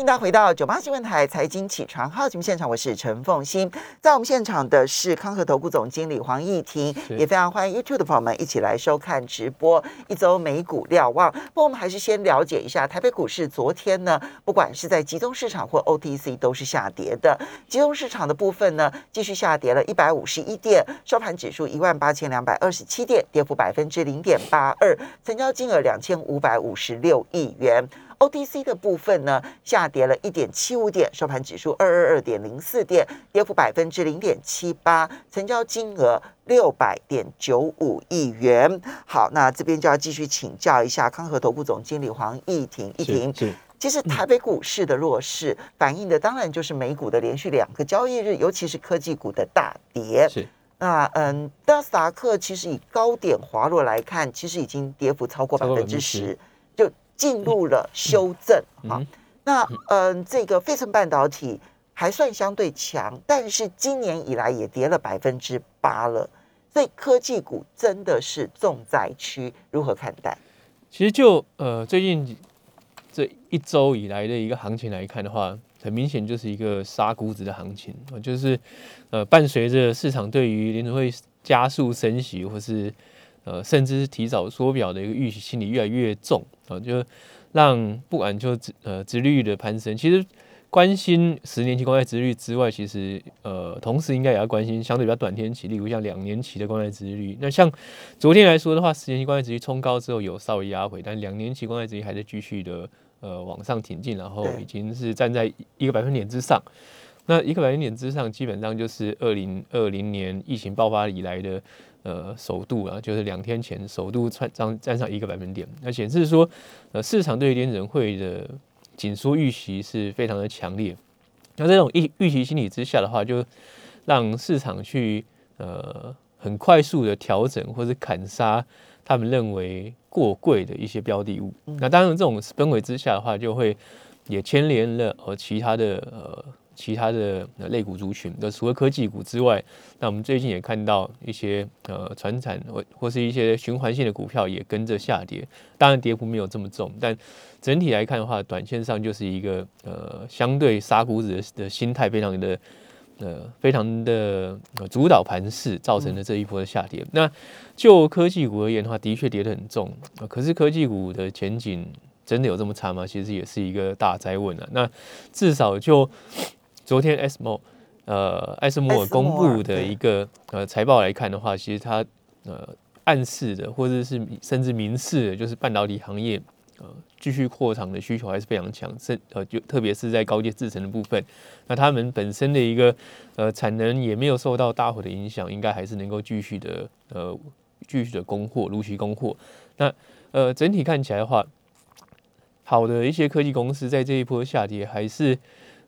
迎大家回到九八新闻台财经起床号节目现场，我是陈凤欣，在我们现场的是康和投顾总经理黄义婷，也非常欢迎 YouTube 的朋友们一起来收看直播。一周美股瞭望，不过我们还是先了解一下台北股市。昨天呢，不管是在集中市场或 OTC 都是下跌的。集中市场的部分呢，继续下跌了一百五十一点，收盘指数一万八千两百二十七点，跌幅百分之零点八二，成交金额两千五百五十六亿元。OTC 的部分呢，下跌了一点七五点，收盘指数二二二点零四点，跌幅百分之零点七八，成交金额六百点九五亿元。好，那这边就要继续请教一下康和投顾总经理黄义婷，义婷，其实台北股市的弱势，反映的当然就是美股的连续两个交易日，尤其是科技股的大跌。是，那嗯，纳斯达克其实以高点滑落来看，其实已经跌幅超过百分之十，就。进入了修正啊，那嗯，这个费城半导体还算相对强，但是今年以来也跌了百分之八了，所以科技股真的是重灾区，如何看待？其实就呃最近这一周以来的一个行情来看的话，很明显就是一个杀估值的行情啊，就是呃伴随着市场对于联储会加速升息或是。呃，甚至是提早缩表的一个预期心理越来越重啊，就让不管就呃殖利率的攀升，其实关心十年期公债殖利率之外，其实呃同时应该也要关心相对比较短天期，例如像两年期的公债殖利率。那像昨天来说的话，十年期公债殖利率冲高之后有稍微压回，但两年期公债殖利率还在继续的呃往上挺进，然后已经是站在一个百分点之上。那一个百分点之上，基本上就是二零二零年疫情爆发以来的。呃，首度啊，就是两天前首度窜涨站上一个百分点，那显示说，呃，市场对联准会的紧缩预期是非常的强烈。那这种预预期心理之下的话，就让市场去呃很快速的调整或者砍杀他们认为过贵的一些标的物。那当然，这种氛围之下的话，就会也牵连了呃其他的呃。其他的类股族群，那除了科技股之外，那我们最近也看到一些呃传产或或是一些循环性的股票也跟着下跌。当然跌幅没有这么重，但整体来看的话，短线上就是一个呃相对杀股子的心态非常的呃非常的主导盘势造成的这一波的下跌。那就科技股而言的话，的确跌得很重。可是科技股的前景真的有这么差吗？其实也是一个大灾问啊。那至少就昨天 SMO 呃，艾斯摩尔公布的一个呃财报来看的话，其实它呃暗示的或者是甚至明示的，就是半导体行业呃继续扩张的需求还是非常强，甚呃就特别是在高阶制程的部分，那他们本身的一个呃产能也没有受到大火的影响，应该还是能够继续的呃继续的供货，如期供货。那呃整体看起来的话，好的一些科技公司在这一波下跌还是。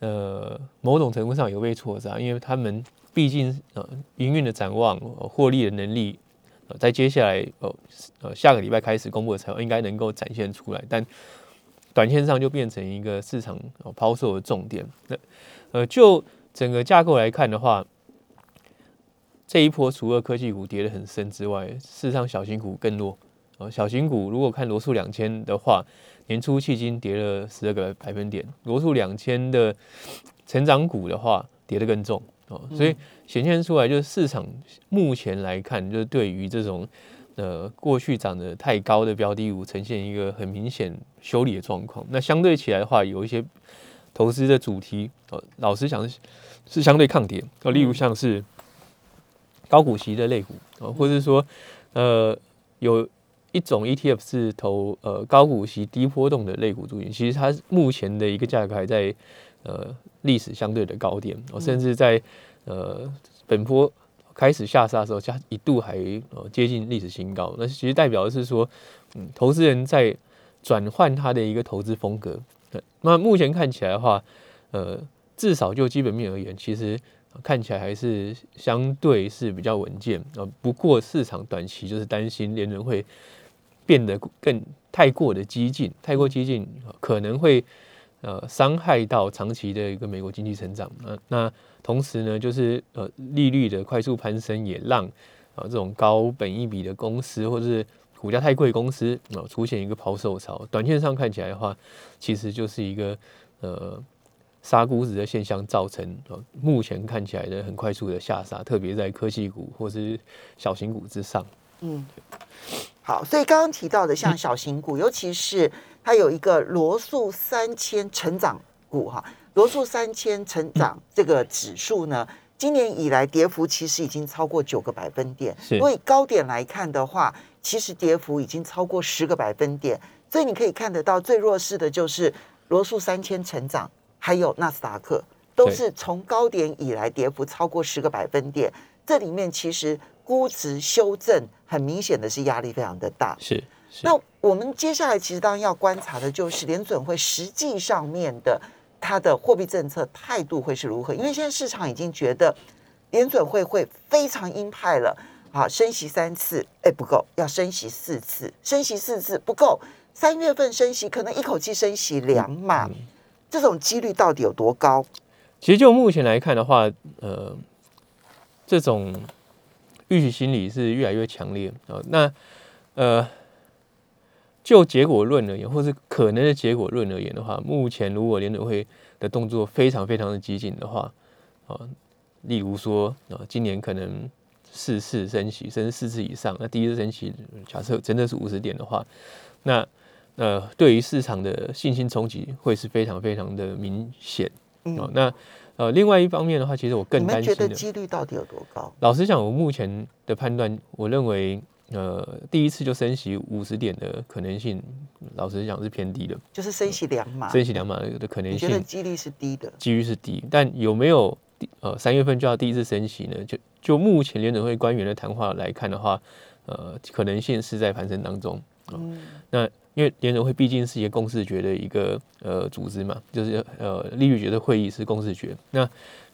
呃，某种程度上有被挫折，因为他们毕竟呃营运的展望、获利的能力，呃，在接下来呃呃下个礼拜开始公布的财报应该能够展现出来，但短线上就变成一个市场抛售的重点。那呃，就整个架构来看的话，这一波除了科技股跌得很深之外，事实上小型股更弱。呃，小型股如果看罗素两千的话。年初迄今跌了十二个百分点，罗素两千的成长股的话跌得更重哦，所以显现出来就是市场目前来看，就是对于这种呃过去涨得太高的标的物呈现一个很明显修理的状况。那相对起来的话，有一些投资的主题哦，老实讲是是相对抗跌哦，例如像是高股息的类股啊，或者说呃有。一种 ETF 是投呃高股息低波动的类股族群，其实它目前的一个价格还在呃历史相对的高点，甚至在呃本波开始下杀的时候，加一度还呃接近历史新高。那其实代表的是说，嗯，投资人在转换他的一个投资风格。那目前看起来的话，呃，至少就基本面而言，其实。看起来还是相对是比较稳健啊，不过市场短期就是担心联准会变得更太过的激进，太过激进可能会呃伤害到长期的一个美国经济成长啊。那同时呢，就是呃利率的快速攀升也让啊这种高本益比的公司或者是股价太贵公司啊出现一个抛售潮。短线上看起来的话，其实就是一个呃杀估值的现象造成呃目前看起来的很快速的下杀，特别在科技股或是小型股之上。嗯，好，所以刚刚提到的像小型股，尤其是它有一个罗素三千成长股哈，罗素三千成长这个指数呢，今年以来跌幅其实已经超过九个百分点。是如果以高点来看的话，其实跌幅已经超过十个百分点。所以你可以看得到，最弱势的就是罗素三千成长，还有纳斯达克，都是从高点以来跌幅超过十个百分点。这里面其实估值修正很明显的是压力非常的大。是是那我们接下来其实当然要观察的就是联准会实际上面的它的货币政策态度会是如何，因为现在市场已经觉得联准会会非常鹰派了。啊，升息三次，哎不够，要升息四次，升息四次不够，三月份升息可能一口气升息两码，这种几率到底有多高？其实就目前来看的话，呃，这种预期心理是越来越强烈啊、那呃，就结果论而言，或是可能的结果论而言的话，目前如果联准会的动作非常非常的激进的话，啊、例如说啊、今年可能四次升息，甚至四次以上，那第一次升息假设真的是五十点的话，那呃，对于市场的信心冲击会是非常非常的明显。哦嗯，，那呃，另外一方面的话，其实我更担心的，觉得几率到底有多高？老实讲，我目前的判断，我认为呃，第一次就升息五十点的可能性，老实讲是偏低的，就是升息两码，升息两码的可能你觉得性几率是低的？几率是低，但有没有呃三月份就要第一次升息呢？就就目前联准会官员的谈话来看的话，呃，可能性是在攀升当中。嗯，那因为联准会毕竟是一个共识决的一个呃组织嘛，就是呃利率决的会议是共识决。那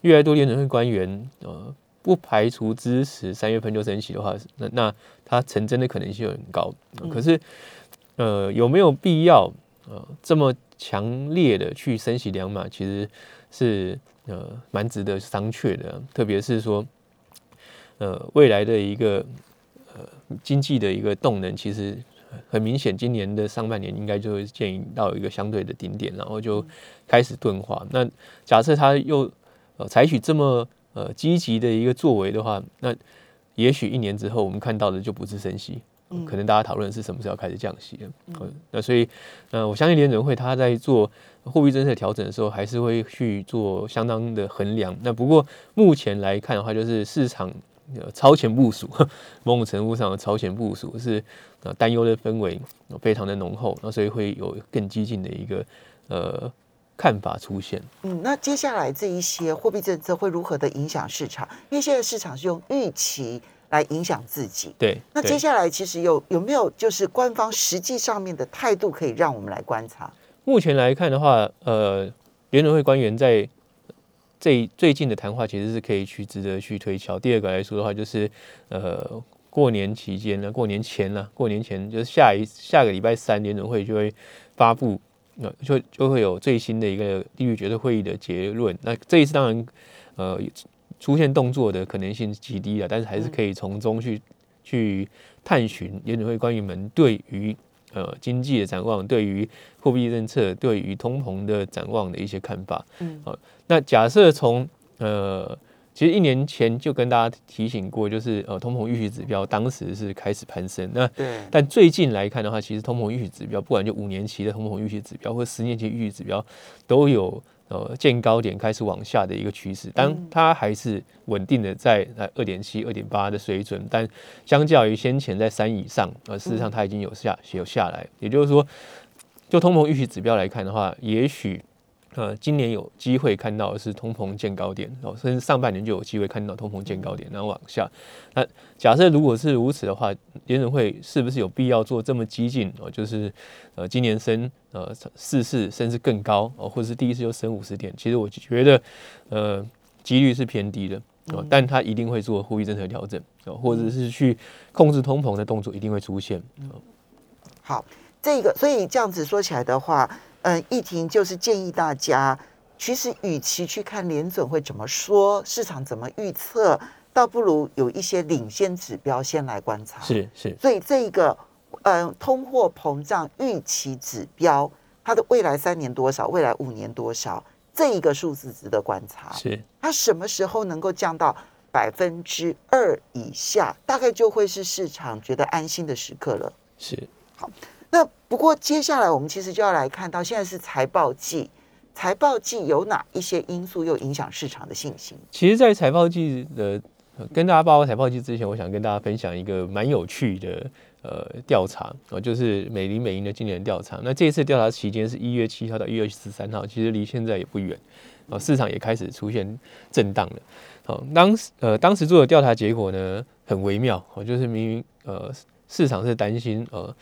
越来越多联准会官员呃不排除支持三月份就升息的话，那那它成真的可能性很高。呃可是呃有没有必要呃这么强烈的去升息两码，其实是呃蛮值得商榷的，特别是说呃未来的一个呃经济的一个动能，其实很明显，今年的上半年应该就会建议到一个相对的顶点，然后就开始钝化。那假设它又呃采取这么呃积极的一个作为的话，那也许一年之后我们看到的就不是升息，呃可能大家讨论是什么时候开始降息了。呃那所以呃我相信联准会他在做货币政策调整的时候，还是会去做相当的衡量。那不过目前来看的话，就是市场。呃，超前部署，某种程度上的超前部署是呃担忧的氛围呃非常的浓厚，那所以会有更激进的一个呃看法出现。嗯，那接下来这一些货币政策会如何的影响市场？因为现在市场是用预期来影响自己。对，对那接下来其实有有没有就是官方实际上面的态度可以让我们来观察？目前来看的话，呃，联准会官员在最最近的谈话其实是可以去值得去推敲。第二个来说的话，就是呃过年期间呢，过年前呢，过年前就是下一下个礼拜三联准会就会发布，那、就就会有最新的一个利率决策会议的结论。那这一次当然呃出现动作的可能性极低了，但是还是可以从中去去探寻联准会官员们对于呃经济的展望，对于货币政策、对于通膨的展望的一些看法。嗯好、那假设从呃，其实一年前就跟大家提醒过，就是呃通膨预期指标当时是开始攀升，那对，但最近来看的话，其实通膨预期指标，不管就五年期的通膨预期指标或十年期预期指标，都有呃见高点开始往下的一个趋势。当嗯它还是稳定的在呃二点七、二点八的水准，但相较于先前在三以上，呃，事实上它已经有下有下来。也就是说，就通膨预期指标来看的话，也许。呃，今年有机会看到的是通膨见高点，哦，甚至上半年就有机会看到通膨见高点，然后往下。那假设如果是如此的话，联准会是不是有必要做这么激进哦？就是呃，今年升呃四次甚至更高哦，或者是第一次就升五十点，其实我觉得呃几率是偏低的哦，但它一定会做货币政策调整哦，或者是去控制通膨的动作一定会出现。哦好，这个所以这样子说起来的话，嗯，议婷就是建议大家，其实与其去看联准会怎么说，市场怎么预测，倒不如有一些领先指标先来观察。是是，所以这一个嗯通货膨胀预期指标，它的未来三年多少，未来五年多少，这一个数字值得观察。是它什么时候能够降到百分之二以下，大概就会是市场觉得安心的时刻了。是那不过接下来我们其实就要来看到，现在是财报季，财报季有哪一些因素又影响市场的信心？其实，在财报季的跟大家报告财报季之前，我想跟大家分享一个蛮有趣的呃调查哦，就是美林美银的今年调查。那这一次调查期间是一月七号到一月十三号，其实离现在也不远哦，市场也开始出现震荡了。好，当时呃当时做的调查结果呢很微妙哦，就是明明呃市场是担心呃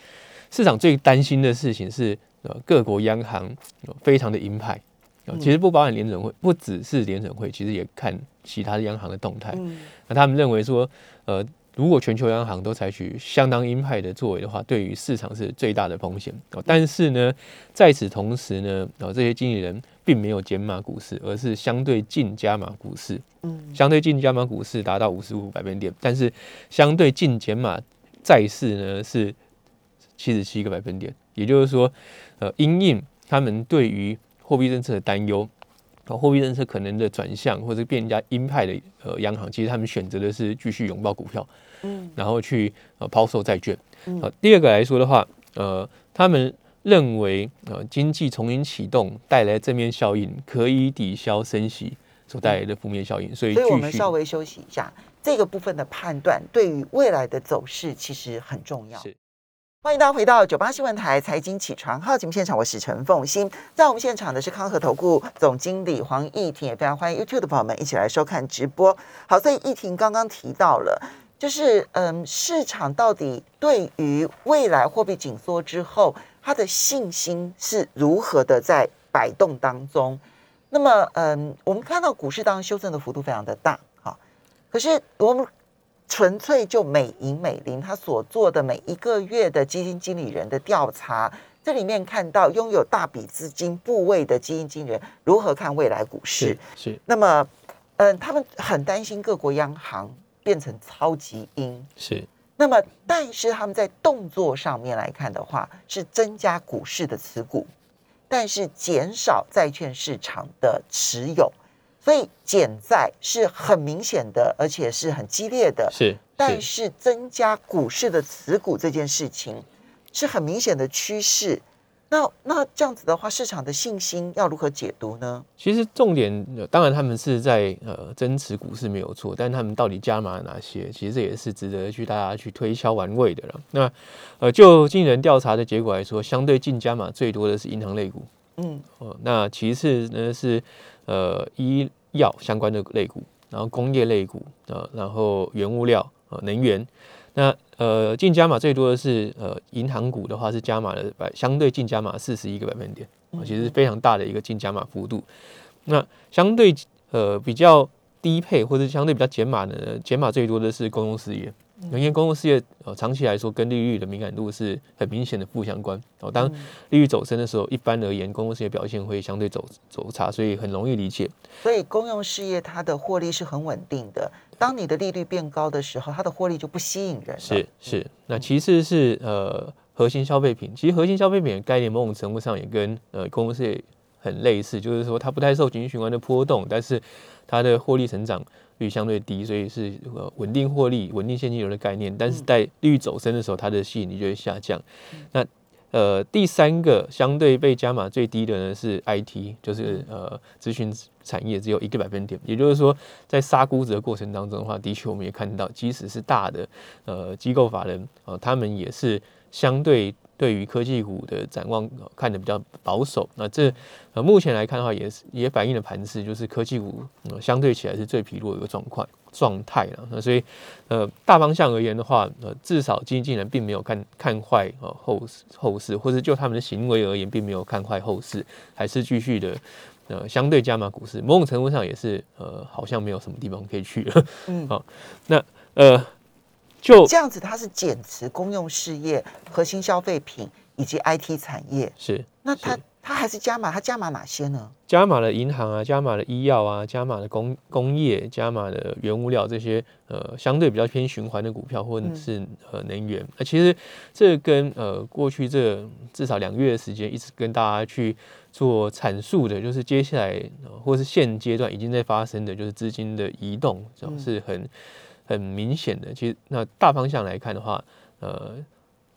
市场最担心的事情是呃各国央行呃非常的鹰派。哦其实不包含联准会，不只是联准会，其实也看其他的央行的动态。嗯那他们认为说，呃，如果全球央行都采取相当鹰派的作为的话，对于市场是最大的风险。哦，但是呢，在此同时呢，哦，这些经理人并没有减码股市，而是相对净加码股市。嗯相对净加码股市达到五十五百分点，但是相对净减码债市呢是七十七个百分点。也就是说，呃，因应他们对于货币政策的担忧，啊，货币政策可能的转向或者变加鹰派的呃央行，其实他们选择的是继续拥抱股票，嗯然后去呃抛售债券。嗯呃，第二个来说的话，呃，他们认为呃经济重新启动带来正面效应，可以抵消升息所带来的负面效应，所以所以我们稍微休息一下，这个部分的判断对于未来的走势其实很重要。是欢迎大家回到九八新闻台财经起床号节目现场，我是陈凤欣，在我们现场的是康和投顾总经理黄义婷，也非常欢迎 YouTube 的朋友们一起来收看直播。好，所以义婷刚刚提到了，就是嗯，市场到底对于未来货币紧缩之后，它的信心是如何的在摆动当中？那么，嗯，我们看到股市当中修正的幅度非常的大，哈，可是我们纯粹就美银美林他所做的每一个月的基金经理人的调查，这里面看到拥有大笔资金部位的基金经理人如何看未来股市是。是那么，嗯，他们很担心各国央行变成超级鹰。是那么，但是他们在动作上面来看的话，是增加股市的持股，但是减少债券市场的持有，所以减债是很明显的，而且是很激烈的。是但是增加股市的持股这件事情是很明显的趋势。那那这样子的话，市场的信心要如何解读呢？其实重点，呃当然他们是在呃增持股市没有错，但他们到底加码哪些，其实这也是值得去大家去推敲玩味的了。那呃，就经纪人调查的结果来说，相对净加码最多的是银行类股，嗯哦，那其次呢是呃医药相关的类股，然后工业类股，呃，然后原物料，呃，能源。那呃，净加码最多的是呃银行股的话是加码了百相对净加码四十一个百分点，啊、其实是非常大的一个净加码幅度。那相对呃比较低配或者相对比较减码的，减码最多的是公用事业。因为公共事业呃长期来说跟利率的敏感度是很明显的负相关哦。当利率走升的时候，一般而言公共事业表现会相对走走差，所以很容易理解。所以公用事业它的获利是很稳定的。当你的利率变高的时候，它的获利就不吸引人了。是是，那其次是呃核心消费品，其实核心消费品的概念某种程度上也跟呃公共事业很类似，就是说它不太受景气循环的波动，但是它的获利成长率相对低，所以是呃稳定获利、稳定现金流的概念。但是在利率走升的时候，它的吸引力就会下降。那呃，第三个相对被加码最低的呢是 IT，就是呃咨询产业只有一个百分点，也就是说在杀估值的过程当中的话，的确我们也看到，即使是大的呃机构法人呃，他们也是相对对于科技股的展望、呃看得比较保守。那这呃目前来看的话，也是也反映了盘势，就是科技股、呃、相对起来是最疲弱的一个状况状态了。那所以呃大方向而言的话，呃至少经纪人并没有看看坏呃后市后市，或者就他们的行为而言，并没有看坏后市，还是继续的。呃，相对加码股市，某种程度上也是呃，好像没有什么地方可以去了。嗯好，那呃，就这样子，它是减持公用事业、核心消费品以及 IT 产业。是那它它还是加码，它加码哪些呢？加码了银行啊，加码了医药啊，加码了工工业，加码了原物料这些呃相对比较偏循环的股票，或者是呃能源。那其实这跟呃过去这至少两个月的时间，一直跟大家去做阐述的，就是接下来或是现阶段已经在发生的，就是资金的移动，是很很明显的。其实那大方向来看的话，呃，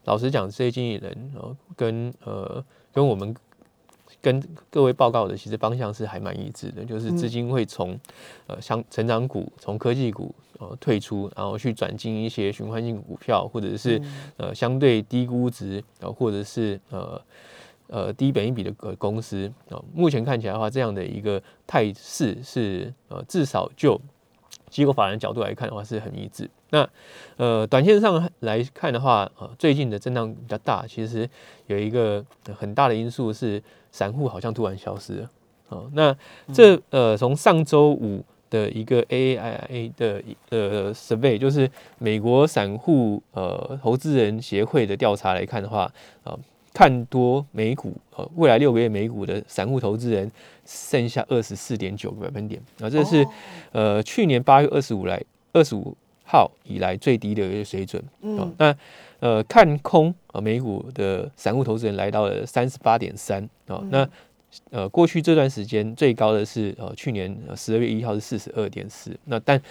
老实讲，这些经纪人呃跟呃跟我们。跟各位报告的其实方向是还蛮一致的，就是资金会从呃像成长股、从科技股呃退出，然后去转进一些循环性股票，或者是呃相对低估值，呃或者是呃呃低本一比的公司啊。目前看起来的话，这样的一个态势是呃至少就机构法人角度来看的话是很一致。那呃，短线上来看的话，呃，最近的震荡比较大，其实有一个很大的因素是散户好像突然消失了。哦，那这呃，从上周五的一个 AIA 的呃 survey，就是美国散户呃投资人协会的调查来看的话，啊，看多美股呃未来六个月美股的散户投资人剩下二十四点九个百分点。啊，这是呃去年八月二十五来二十五。号以来最低的一个水准，嗯，那呃看空啊美股的散户投资人来到了三十八点三啊，那呃过去这段时间最高的是呃去年十二月一号是四十二点四，那但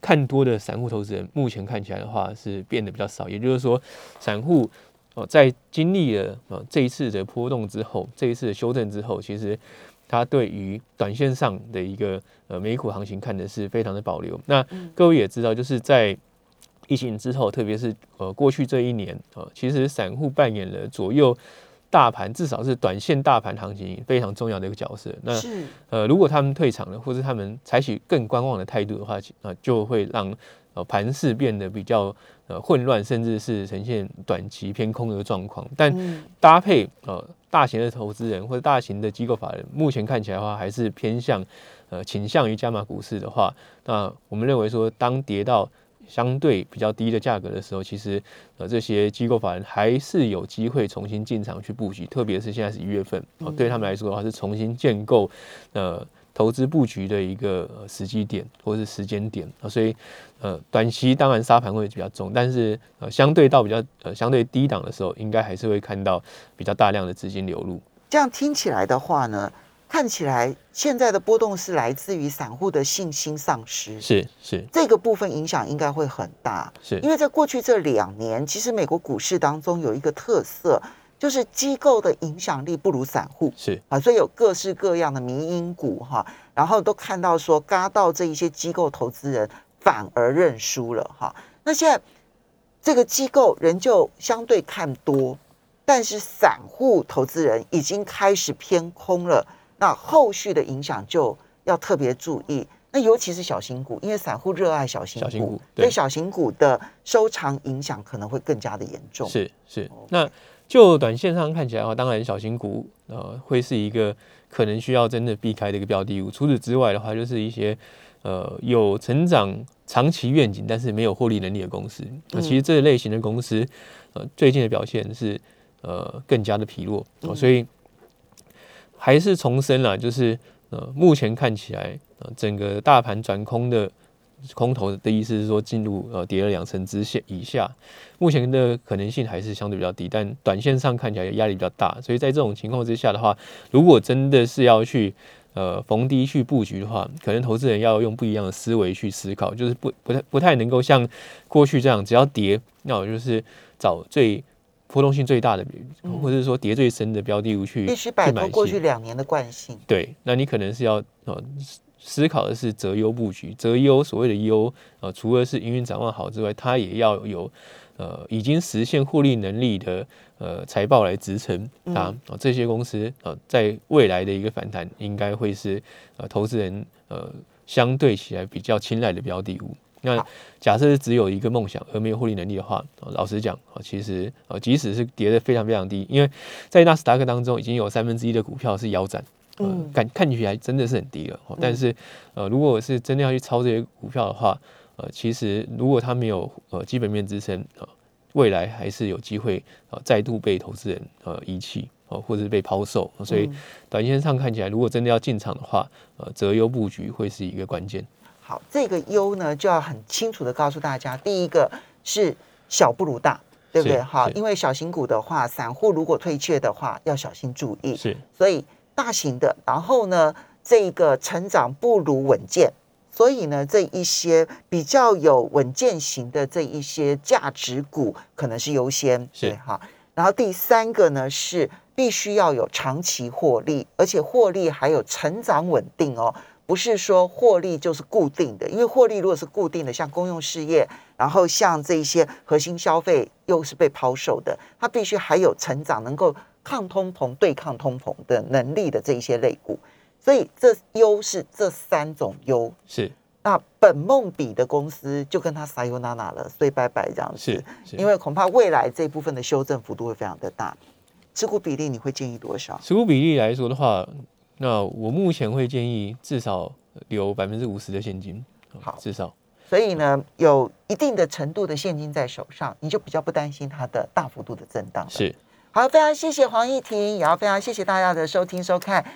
看多的散户投资人目前看起来的话是变得比较少，也就是说散户哦在经历了呃这一次的波动之后，这一次的修正之后，其实。他对于短线上的一个呃美股行情看的是非常的保留。那各位也知道，就是在疫情之后，特别是呃过去这一年啊，其实散户扮演了左右大盘，至少是短线大盘行情非常重要的一个角色。那呃，如果他们退场了，或者他们采取更观望的态度的话，啊，就会让呃盘势变得比较呃混乱，甚至是呈现短期偏空的状况。但搭配呃。大型的投资人或者大型的机构法人，目前看起来的话，还是偏向呃倾向于加码股市的话，那我们认为说，当跌到相对比较低的价格的时候，其实呃这些机构法人还是有机会重新进场去布局，特别是现在是一月份，对他们来说的话是重新建构呃。投资布局的一个时机点或者是时间点啊，所以呃，短期当然沙盘会比较重，但是呃，相对到比较呃相对低档的时候，应该还是会看到比较大量的资金流入。这样听起来的话呢，看起来现在的波动是来自于散户的信心丧失，是是这个部分影响应该会很大，是因为在过去这两年，其实美国股市当中有一个特色。就是机构的影响力不如散户，是啊，所以有各式各样的民营股哈，然后都看到说，嘎到这一些机构投资人反而认输了哈。那现在这个机构仍旧相对看多，但是散户投资人已经开始偏空了，那后续的影响就要特别注意。那尤其是小型股，因为散户热爱小型股，所以小型股的收藏影响可能会更加的严重。是是，那。就短线上看起来的话，当然小型股呃会是一个可能需要真的避开的一个标的物。除此之外的话，就是一些呃有成长长期愿景，但是没有获利能力的公司。那其实这类型的公司呃最近的表现是呃更加的疲弱。所以还是重申了，就是呃目前看起来呃整个大盘转空的。空头的意思是说，进入呃跌了两成之线以下，目前的可能性还是相对比较低，但短线上看起来压力比较大，所以在这种情况之下的话，如果真的是要去呃逢低去布局的话，可能投资人要用不一样的思维去思考，就是不不太不太能够像过去这样，只要跌，那我就是找最波动性最大的，或者是说跌最深的标的物去必须摆脱过去两年的惯性。对，那你可能是要呃。思考的是择优布局，择优所谓的优啊，除了是营运展望好之外，它也要有呃已经实现获利能力的呃财报来支撑它啊。这些公司啊，在未来的一个反弹，应该会是呃投资人呃相对起来比较青睐的标的物。那假设只有一个梦想而没有获利能力的话，老实讲啊，其实啊，即使是跌得非常非常低，因为在纳斯达克当中已经有三分之一的股票是腰斩。嗯，看看起来真的是很低了，但是，呃，如果是真的要去抄这些股票的话，呃，其实如果它没有呃基本面支撑，呃，未来还是有机会呃再度被投资人呃遗弃。哦，或者是被抛售，所以短线上看起来，如果真的要进场的话，呃，择优布局会是一个关键。好，这个优呢，就要很清楚的告诉大家，第一个是小不如大，对不对？好，因为小型股的话，散户如果退却的话，要小心注意。是，所以大型的，然后呢，这个成长不如稳健，所以呢，这一些比较有稳健型的这一些价值股，可能是优先。是哈。然后第三个呢，是必须要有长期获利，而且获利还有成长稳定哦。不是说获利就是固定的，因为获利如果是固定的，像公用事业，然后像这一些核心消费又是被抛售的，它必须还有成长，能够抗通膨、对抗通膨的能力的这一些类股。所以这优是这三种优是。那本梦比的公司就跟他撒尤娜娜了，所以拜拜这样子。是，因为恐怕未来这部分的修正幅度会非常的大。持股比例你会建议多少？持股比例来说的话。那我目前会建议至少留百分之五十的现金，好，至少。所以呢，有一定的程度的现金在手上，你就比较不担心它的大幅度的震荡。是，好，非常谢谢黄义婷，也要非常谢谢大家的收听收看。